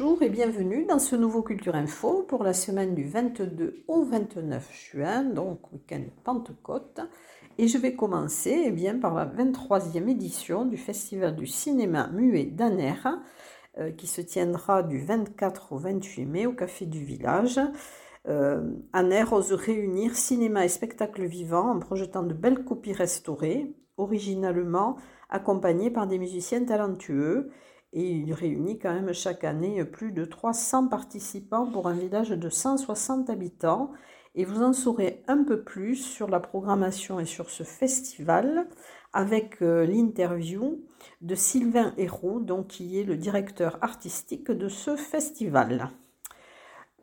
Bonjour et bienvenue dans ce nouveau Culture Info pour la semaine du 22 au 29 juin, donc week-end Pentecôte. Et je vais commencer eh bien, par la 23e édition du Festival du cinéma muet d'Aner, euh, qui se tiendra du 24 au 28 mai au Café du Village. Euh, Aner ose réunir cinéma et spectacle vivant en projetant de belles copies restaurées, originalement accompagnées par des musiciens talentueux et il réunit quand même chaque année plus de 300 participants pour un village de 160 habitants. Et vous en saurez un peu plus sur la programmation et sur ce festival avec euh, l'interview de Sylvain Hérault, donc qui est le directeur artistique de ce festival.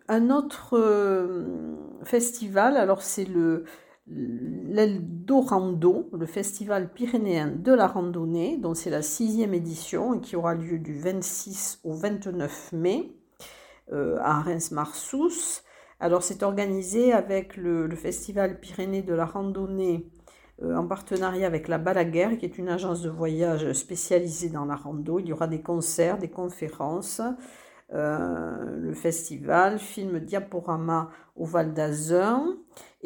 Un autre euh, festival, alors c'est le l'Eldorando, le festival pyrénéen de la randonnée, dont c'est la sixième édition et qui aura lieu du 26 au 29 mai euh, à Reims-Marsous. Alors c'est organisé avec le, Festival Pyrénées de la randonnée euh, en partenariat avec la Balaguer, qui est une agence de voyage spécialisée dans la rando. Il y aura des concerts, des conférences, euh, le festival, film diaporama au Val d'Azun.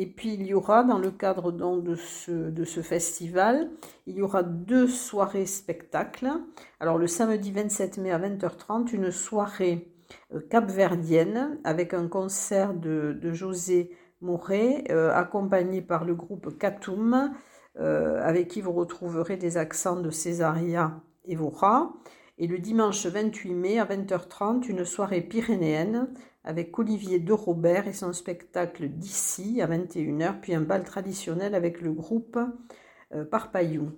Et puis il y aura, dans le cadre de, ce, de ce festival, il y aura deux soirées spectacles. Alors le samedi 27 mai à 20h30, une soirée euh, capverdienne avec un concert de, José Moret, euh, accompagné par le groupe Katoum, avec qui vous retrouverez des accents de Césaria et Vora. Et le dimanche 28 mai à 20h30, une soirée pyrénéenne avec Olivier de Robert et son spectacle d'ici à 21h, puis un bal traditionnel avec le groupe euh, Parpaillou.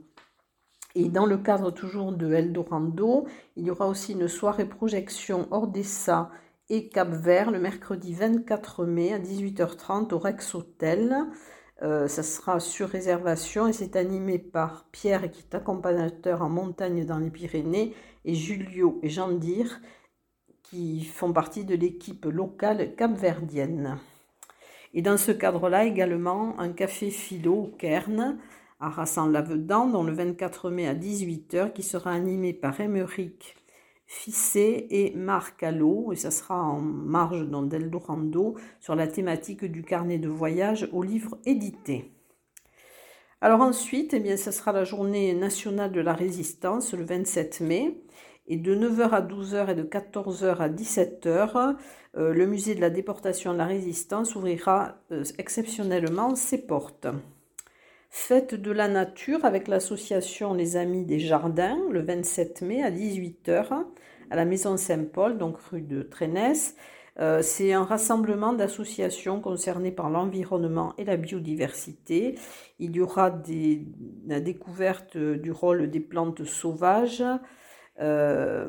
Et dans le cadre toujours de Eldorando, il y aura aussi une soirée projection Ordessa et Cap Vert le mercredi 24 mai à 18h30 au Rex Hotel. Euh, ça sera sur réservation et c'est animé par Pierre qui est accompagnateur en montagne dans les Pyrénées et Julio et Jean Dir qui font partie de l'équipe locale capverdienne. Et dans ce cadre-là également un café philo au Cairn à Rassan-Lavedan dans le 24 mai à 18h qui sera animé par Émeric Fissé et Marc Allo, et ça sera en marge d'Eldorando sur la thématique du carnet de voyage au livre édité. Alors ensuite, eh bien, ça sera la journée nationale de la résistance le 27 mai. Et de 9h à 12h et de 14h à 17h, euh, le musée de la déportation de la résistance ouvrira euh, exceptionnellement ses portes. Fête de la nature avec l'association Les Amis des Jardins le 27 mai à 18h à la Maison Saint-Paul, donc rue de Trénès. Euh, c'est un rassemblement d'associations concernées par l'environnement et la biodiversité. Il y aura la découverte du rôle des plantes sauvages, euh,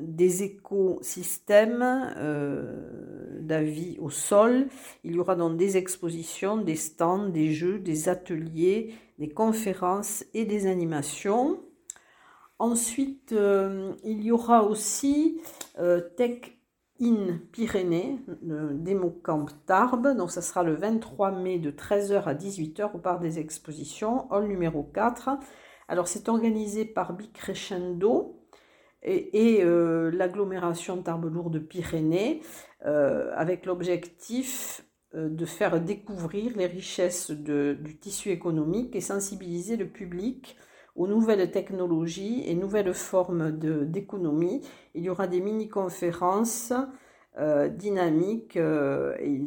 des écosystèmes euh, d'avis au sol. Il y aura donc des expositions, des stands, des jeux, des ateliers, des conférences et des animations. Ensuite, euh, il y aura aussi Tech in Pyrénées, le Démocamp Tarbes. Donc, ça sera le 23 mai de 13h à 18h au parc des expositions, hall numéro 4. Alors, c'est organisé par Bicrescendo et, euh, l'agglomération Tarbes-Lourdes-Pyrénées euh, avec l'objectif euh, de faire découvrir les richesses du tissu économique et sensibiliser le public aux nouvelles technologies et nouvelles formes d'économie. Il y aura des mini-conférences dynamiques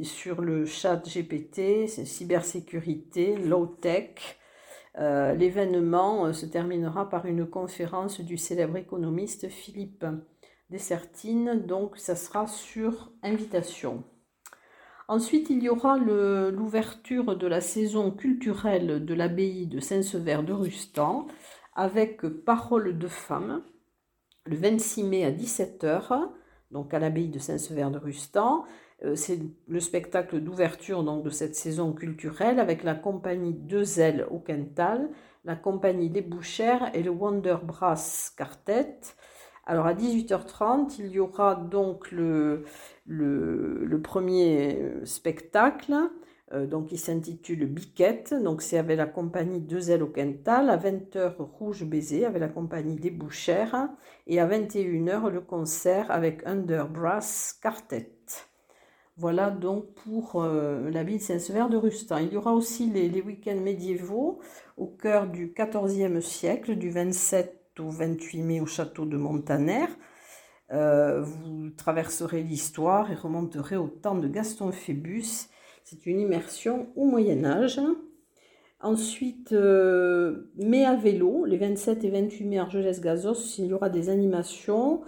sur le chat GPT, cybersécurité, low-tech, euh, l'événement euh, se terminera par une conférence du célèbre économiste Philippe Dessertine, donc ça sera sur invitation. Ensuite, il y aura l'ouverture de la saison culturelle de l'abbaye de Saint-Sever de Rustan avec Parole de femme le 26 mai à 17h, donc à l'abbaye de Saint-Sever de Rustan. Euh, c'est le spectacle d'ouverture donc de cette saison culturelle avec la compagnie Deux Ailes au Quintal, la compagnie Les Bouchères et le Wonder Brass Quartet. Alors à 18h30, il y aura donc le, le, premier spectacle donc il s'intitule Biquette, donc c'est avec la compagnie Deux ailes au quintal, à 20h Rouge Baiser avec la compagnie Les Bouchères, et à 21h le concert avec Under Brass Quartet. Voilà donc pour euh, la ville Saint-Sever de Rustin. Il y aura aussi les, les week-ends médiévaux au cœur du XIVe siècle, du 27 au 28 mai au château de Montaner. Euh, vous traverserez l'histoire et remonterez au temps de Gaston Phébus. C'est une immersion au Moyen Âge. Ensuite, euh, mai à vélo, les 27 et 28 mai Argelès-Gazos, il y aura des animations.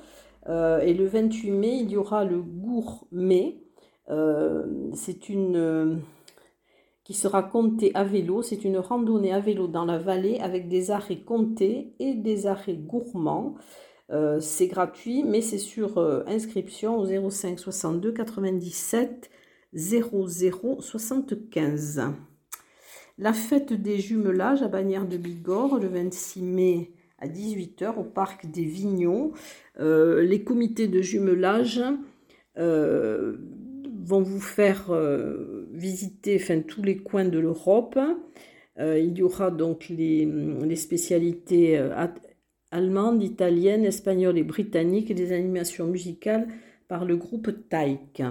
Euh, et le 28 mai, il y aura le gourmet. c'est une qui sera comptée à vélo. C'est une randonnée à vélo dans la vallée avec des arrêts comptés et des arrêts gourmands. Euh, c'est gratuit, mais c'est sur euh, inscription au 05 62 97 00 75. La fête des jumelages à Bagnères de Bigorre le 26 mai à 18h au parc des Vignons. Euh, les comités de jumelage vont vous faire visiter enfin, tous les coins de l'Europe. il y aura donc les, spécialités allemande, italienne, espagnole et britannique et des animations musicales par le groupe Taïk.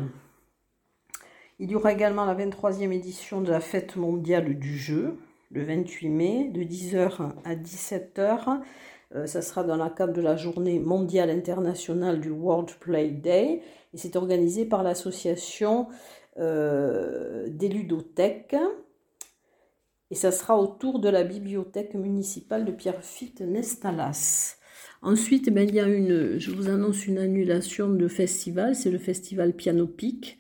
Il y aura également la 23e édition de la fête mondiale du jeu, le 28 mai, de 10h à 17h. Euh, ça sera dans le cadre de la journée mondiale internationale du World Play Day et c'est organisé par l'association euh, des ludothèques et ça sera autour de la bibliothèque municipale de Pierrefitte Nestalas. Ensuite, ben, il y a une, je vous annonce une annulation de festival, c'est le festival Piano Pic,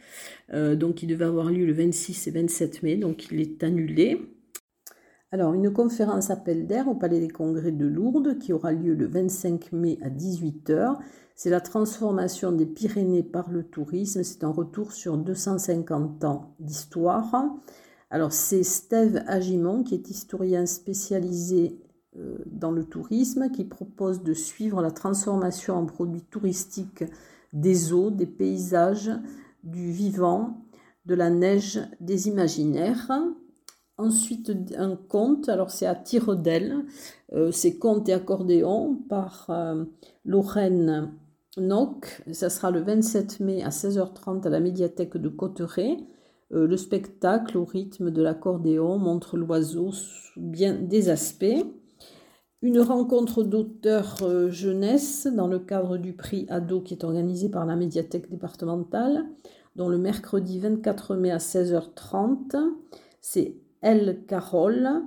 euh, donc il devait avoir lieu le 26 et 27 mai, donc il est annulé. Alors, une conférence appel d'air au Palais des Congrès de Lourdes qui aura lieu le 25 mai à 18h. C'est la transformation des Pyrénées par le tourisme. C'est un retour sur 250 ans d'histoire. Alors c'est Steve Agimon qui est historien spécialisé dans le tourisme qui propose de suivre la transformation en produits touristiques des eaux, des paysages, du vivant, de la neige, des imaginaires. Ensuite, un conte, alors c'est à Tiredel, euh, c'est conte et accordéon par euh, Lorraine Nock. Ça sera le 27 mai à 16h30 à la médiathèque de Cotteret. Euh, le spectacle au rythme de l'accordéon montre l'oiseau sous bien des aspects. Une rencontre d'auteurs euh, jeunesse dans le cadre du prix Ado qui est organisé par la médiathèque départementale, dont le mercredi 24 mai à 16h30, c'est Elle Carole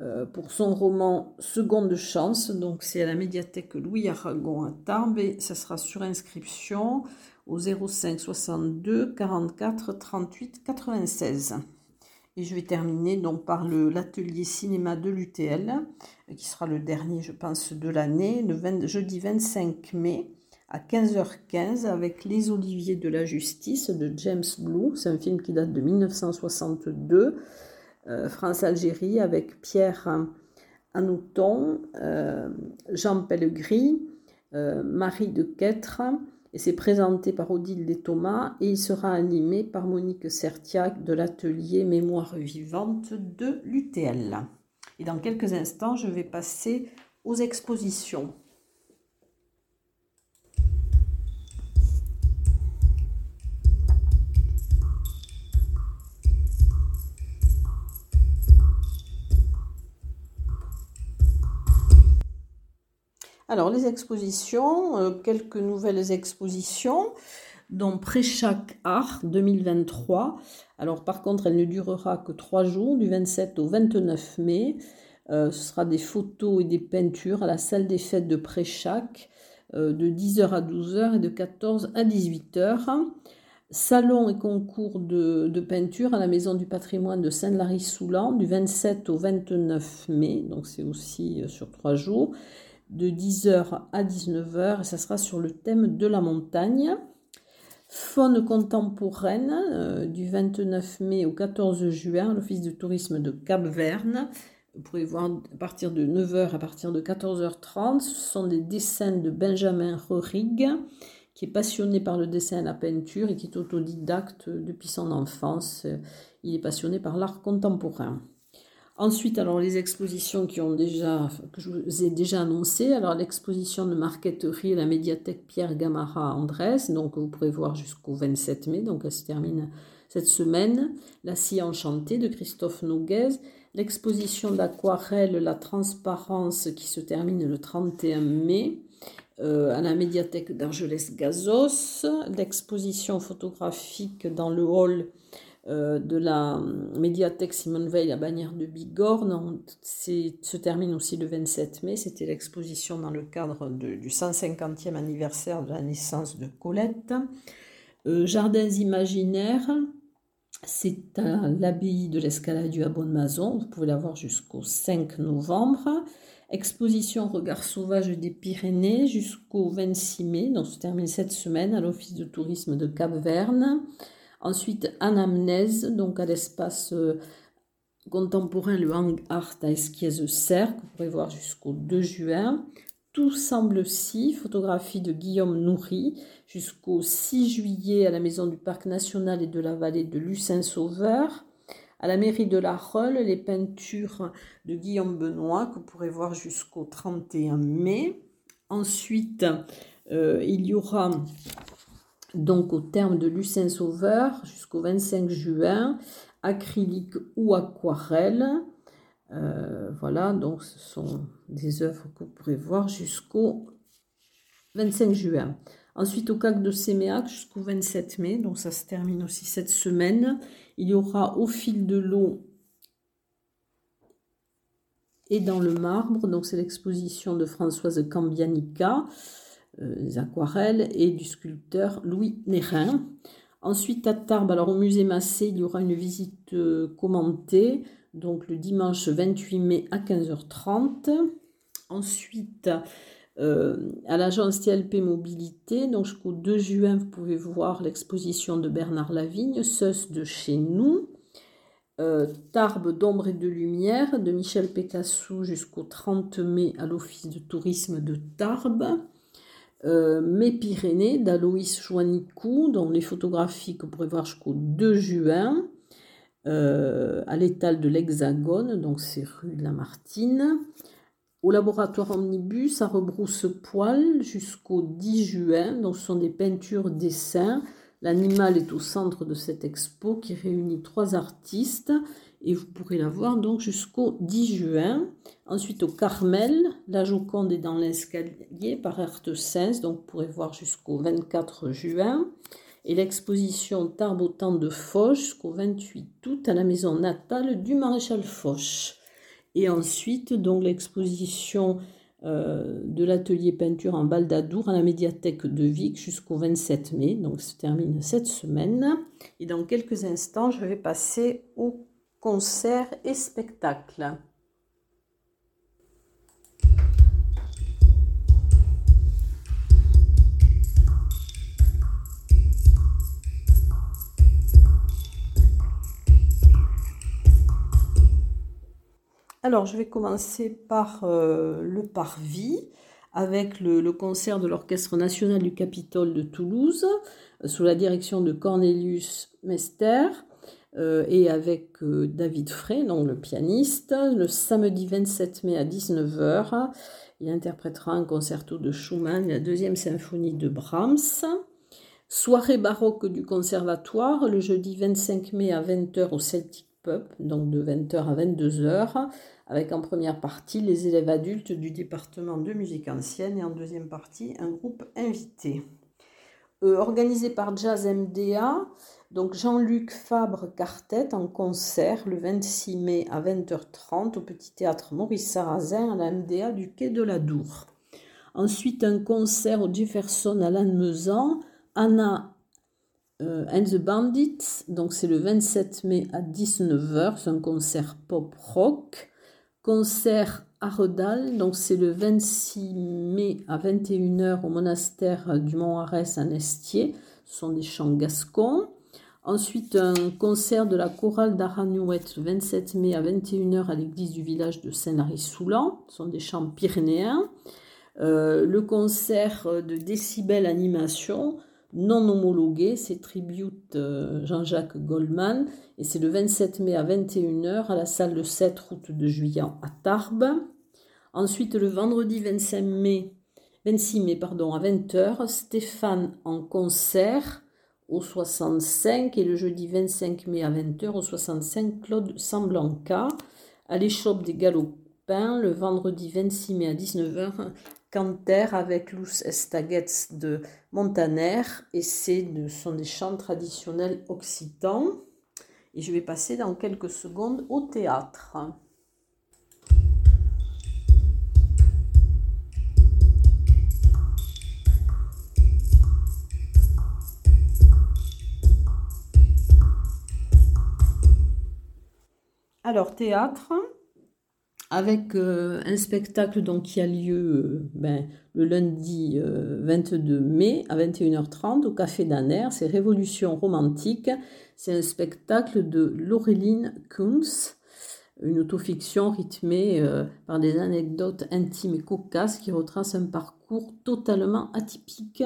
euh, pour son roman Seconde chance. Donc c'est à la médiathèque Louis Aragon à Tarbes et ça sera sur inscription au 05 62 44 38 96. Et je vais terminer donc par l'atelier cinéma de l'UTL, qui sera le dernier, je pense, de l'année, jeudi 25 mai à 15h15 avec Les Oliviers de la Justice de James Blue. C'est un film qui date de 1962. Euh, France-Algérie avec Pierre Anouton, euh, Jean Pellegris, euh, Marie de Quêtre et c'est présenté par Odile des Thomas et il sera animé par Monique Sertiac de l'atelier Mémoire vivante de l'UTL. Et dans quelques instants, je vais passer aux expositions. Alors, les expositions, euh, quelques nouvelles expositions, dont Préchac Art 2023. Alors, par contre, elle ne durera que trois jours, du 27 au 29 mai. Euh, ce sera des photos et des peintures à la salle des fêtes de Préchac, euh, de 10h à 12h et de 14 à 18h. Salon et concours de, peinture à la Maison du patrimoine de Saint-Lary-Soulan du 27 au 29 mai, donc c'est aussi sur trois jours de 10h à 19h et ça sera sur le thème de la montagne. Faune contemporaine euh, du 29 mai au 14 juin, l'Office de tourisme de Cap-Verne. Vous pourrez voir à partir de 9h à partir de 14h30. Ce sont des dessins de Benjamin Rorig qui est passionné par le dessin et la peinture et qui est autodidacte depuis son enfance. Il est passionné par l'art contemporain. Ensuite, alors les expositions qui ont déjà, que je vous ai déjà annoncées. Alors l'exposition de marqueterie à la médiathèque Pierre Gamara Andrés, donc vous pourrez voir jusqu'au 27 mai, donc elle se termine cette semaine. La scie enchantée de Christophe Noguez. L'exposition d'aquarelle La transparence qui se termine le 31 mai. Euh, à la médiathèque d'Argelès-Gazos, l'exposition photographique dans le hall euh, de la médiathèque Simone Veil à Bagnères de Bigorre se termine aussi le 27 mai. C'était l'exposition dans le cadre du 150e anniversaire de la naissance de Colette. Euh, Jardins imaginaires, c'est à l'abbaye de l'escalade à Bonne-Mazon. Vous pouvez la voir jusqu'au 5 novembre. Exposition Regard sauvage des Pyrénées jusqu'au 26 mai, donc se termine cette semaine à l'Office de tourisme de Cap-Verne. Ensuite, Anamnèse, donc à l'espace euh, contemporain, le Hang Art à Esquiez-Cercle, vous pourrez voir jusqu'au 2 juin. Tout semble si, photographie de Guillaume Nourri, jusqu'au 6 juillet à la Maison du Parc National et de la Vallée de Lucin-Sauveur. À la mairie de La Rolle, les peintures de Guillaume Benoît que vous pourrez voir jusqu'au 31 mai. Ensuite, euh, il y aura donc au terme de Lucin Sauveur jusqu'au 25 juin, acrylique ou aquarelle. Euh, voilà, donc ce sont des œuvres que vous pourrez voir jusqu'au 25 juin. Ensuite, au CAC de Séméac jusqu'au 27 mai, donc ça se termine aussi cette semaine. Il y aura au fil de l'eau et dans le marbre, donc c'est l'exposition de Françoise Cambianica, euh, les aquarelles, et du sculpteur Louis Nérin. Ensuite, à Tarbes, alors au musée Massé, il y aura une visite euh, commentée, donc le dimanche 28 mai à 15h30. Ensuite, euh, à l'agence TLP Mobilité. Donc jusqu'au 2 juin, vous pouvez voir l'exposition de Bernard Lavigne, Seus de chez nous. Tarbes d'ombre et de lumière de Michel Pécassou jusqu'au 30 mai à l'Office de tourisme de Tarbes. Euh, Mes Pyrénées d'Aloïs Joannicou, dont les photographies que vous pourrez voir jusqu'au 2 juin. à l'étal de l'Hexagone, donc c'est rue de la Martine au laboratoire Omnibus à Rebrousse-Poil jusqu'au 10 juin. Donc, ce sont des peintures, dessins. L'animal est au centre de cette expo qui réunit trois artistes et vous pourrez la voir donc jusqu'au 10 juin. Ensuite au Carmel, la Joconde est dans l'escalier par Sens, donc vous pourrez voir jusqu'au 24 juin. Et l'exposition Tarbes de Foch jusqu'au 28 août à la maison natale du maréchal Foch. Et ensuite, donc l'exposition euh, de l'atelier peinture en Baldadour à la médiathèque de Vic jusqu'au 27 mai. Donc, se termine cette semaine. Et dans quelques instants, je vais passer au concert et spectacle. Alors, je vais commencer par euh, le parvis avec le, concert de l'Orchestre national du Capitole de Toulouse euh, sous la direction de Cornelius Mester euh, et avec David Frey, donc le pianiste, le samedi 27 mai à 19h. Il interprétera un concerto de Schumann, la deuxième symphonie de Brahms. Soirée baroque du conservatoire le jeudi 25 mai à 20h au Celtic Pub, donc de 20h à 22h, avec en première partie les élèves adultes du département de musique ancienne et en deuxième partie un groupe invité. Euh, organisé par Jazz MDA, donc Jean-Luc Fabre Cartet en concert le 26 mai à 20h30 au Petit Théâtre Maurice Sarrazin à la MDA du Quai de la Dour. Ensuite, un concert au Jefferson à Lannemezan, Anna euh, and the Bandits, donc c'est le 27 mai à 19h, c'est un concert pop-rock. Concert à Redal, donc c'est le 26 mai à 21h au monastère du Mont-Arès à Nestier. Ce sont des chants gascons. Ensuite, un concert de la chorale d'Aranouette le 27 mai à 21h à l'église du village de Saint-Lary-Soulan. Ce sont des chants pyrénéens. le concert de Décibel Animation, non homologué, c'est Tribute Jean-Jacques Goldman, et c'est le 27 mai à 21h à la salle de 7 route de Juillet à Tarbes. Ensuite, le vendredi 25 mai, 26 mai pardon, à 20h, Stéphane en concert au 65 et le jeudi 25 mai à 20h au 65 Claude Samblanca à l'échoppe des Galopins le vendredi 26 mai à 19h Canter avec Luz Estaguets de Montaner. Et c'est ce sont des chants traditionnels occitans. Et je vais passer dans quelques secondes au théâtre. Alors, théâtre, avec euh, un spectacle donc, qui a lieu euh, ben, le lundi 22 euh, mai à 21h30 au Café d'Aner. C'est Révolution romantique. C'est un spectacle de Laureline Kunz, une autofiction rythmée par des anecdotes intimes et cocasses qui retracent un parcours totalement atypique.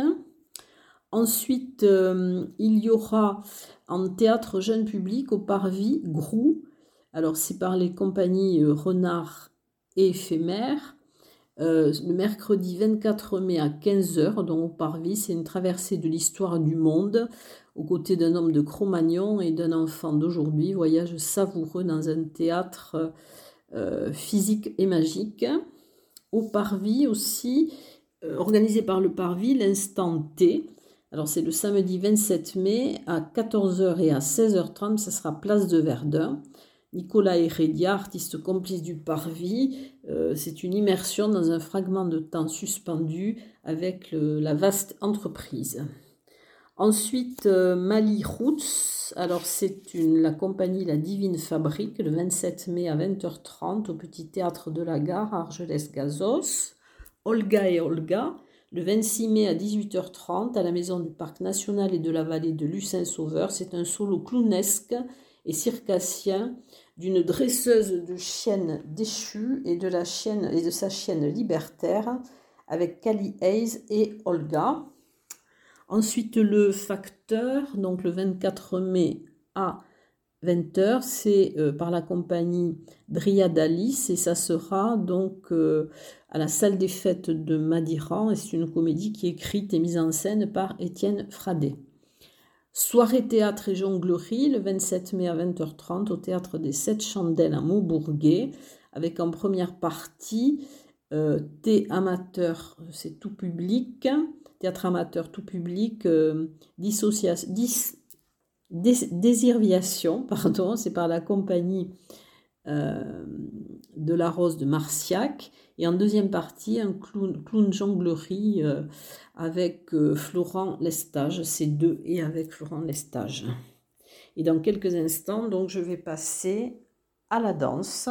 Ensuite, il y aura en théâtre jeune public au Parvis Grou alors, c'est par les compagnies euh, Renard et Éphémère. Euh, le mercredi 24 mai à 15h, donc au Parvis, c'est une traversée de l'histoire du monde aux côtés d'un homme de Cro-Magnon et d'un enfant d'aujourd'hui. Voyage savoureux dans un théâtre euh, physique et magique. Au Parvis aussi, organisé par le Parvis, l'instant T. Alors c'est le samedi 27 mai à 14h et à 16h30, ce sera place de Verdun. Nicolas Heredia, artiste complice du parvis, euh, c'est une immersion dans un fragment de temps suspendu avec la vaste entreprise. Ensuite, euh, Mali Roots, alors c'est la compagnie La Divine Fabrique, le 27 mai à 20h30 au Petit Théâtre de la Gare à Argelès-Gazos. Olga et Olga, le 26 mai à 18h30 à la Maison du Parc National et de la Vallée de Lucin-Sauveur. C'est un solo clownesque et circassien d'une dresseuse de chiennes déchues et de, la chienne, et de sa chienne libertaire avec Kali Hayes et Olga. Ensuite, le facteur, donc le 24 mai à 20h, c'est euh, par la compagnie Dryadalis et ça sera donc euh, à la salle des fêtes de Madiran et c'est une comédie qui est écrite et mise en scène par Étienne Fradet. Soirée théâtre et jonglerie le 27 mai à 20h30 au théâtre des Sept Chandelles à Maubourguet avec en première partie euh, thé amateur, c'est tout public, théâtre amateur tout public, euh, dissociation, désirviation, pardon, c'est par la compagnie euh, de la Rose de Marciac. Et en deuxième partie, un clown, jonglerie euh, avec euh, Florent Lestage, c'est deux et avec Florent Lestage. Et dans quelques instants, donc, je vais passer à la danse.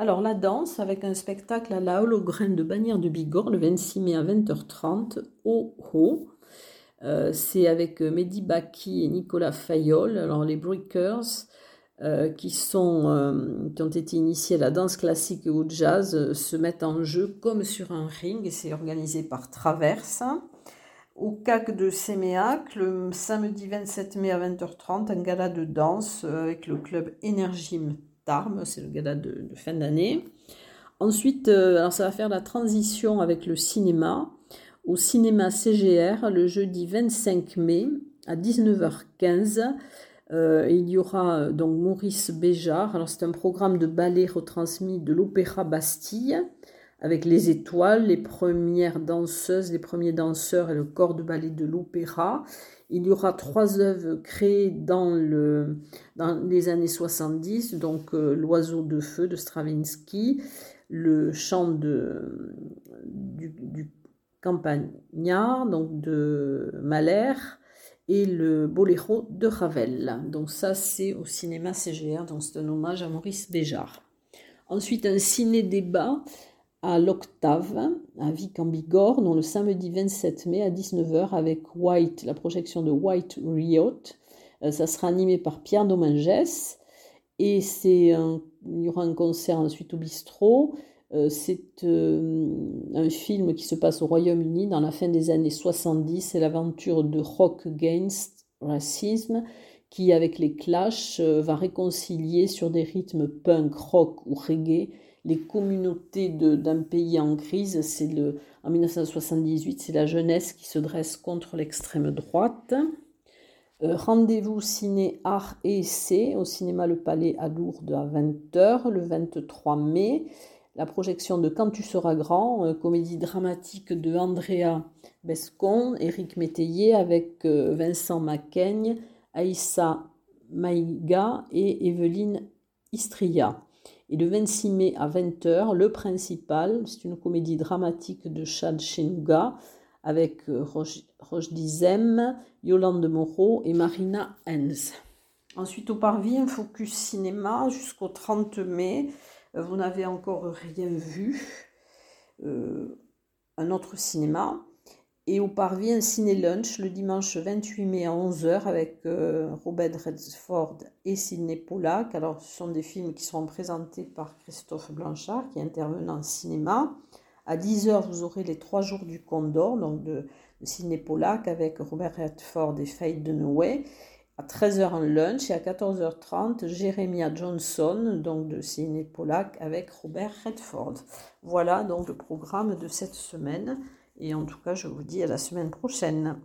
Alors la danse avec un spectacle à la holograine de Bannière de Bigorre le 26 mai à 20h30 au Ho. Euh, c'est avec euh, Mehdi Baki et Nicolas Fayol, alors les Breakers, euh, qui, ont été initiés à la danse classique et au jazz, se mettent en jeu comme sur un ring et c'est organisé par Traverse. Au CAC de Séméac, le samedi 27 mai à 20h30, un gala de danse avec le club C'est le gala de, fin d'année. Ensuite, euh, alors ça va faire la transition avec le cinéma. Au cinéma CGR, le jeudi 25 mai à 19h15, euh, il y aura euh, donc Maurice Béjart. Alors c'est un programme de ballet retransmis de l'Opéra Bastille avec les étoiles, les premières danseuses, les premiers danseurs et le corps de ballet de l'opéra. Il y aura trois œuvres créées dans, le, dans les années 70, donc euh, L'oiseau de feu de Stravinsky, le chant du, du campagnard, donc de Mahler, et le boléro de Ravel. Donc ça, c'est au cinéma CGR, donc c'est un hommage à Maurice Béjart. Ensuite, un ciné-débat à l'Octave, à Vic en Bigorre, le samedi 27 mai à 19h avec White, la projection de White Riot. Euh, ça sera animé par Pierre Dominges et c'est il y aura un concert ensuite au bistrot. Euh, c'est euh, un film qui se passe au Royaume-Uni dans la fin des années 70. C'est l'aventure de Rock Against Racism qui, avec les Clash, va réconcilier sur des rythmes punk, rock ou reggae les communautés d'un pays en crise. Le, en 1978, c'est la jeunesse qui se dresse contre l'extrême droite. Euh, rendez-vous ciné art et essai au cinéma Le Palais à Lourdes à 20h le 23 mai. La projection de Quand tu seras grand, euh, comédie dramatique de Andrea Bescon, Éric Métayer avec euh, Vincent Macaigne, Aïssa Maïga et Evelyne Istria. Et le 26 mai à 20h, Le Principal, c'est une comédie dramatique de Chad Chenouga avec euh, Roche Dizem, Yolande Moreau et Marina Hens. Ensuite, au Parvis, un focus cinéma jusqu'au 30 mai. Euh, vous n'avez encore rien vu. Euh, un autre cinéma et au Parvis un ciné-lunch le dimanche 28 mai à 11h avec euh, Robert Redford et Sidney Pollack. Alors, ce sont des films qui seront présentés par Christophe Blanchard qui intervenant en cinéma. À 10h, vous aurez Les Trois Jours du Condor, donc de, de Sidney Pollack avec Robert Redford et Faye Dunaway. À 13h, un lunch et à 14h30, Jeremiah Johnson, donc de Sidney Pollack avec Robert Redford. Voilà donc le programme de cette semaine. Et en tout cas, je vous dis à la semaine prochaine.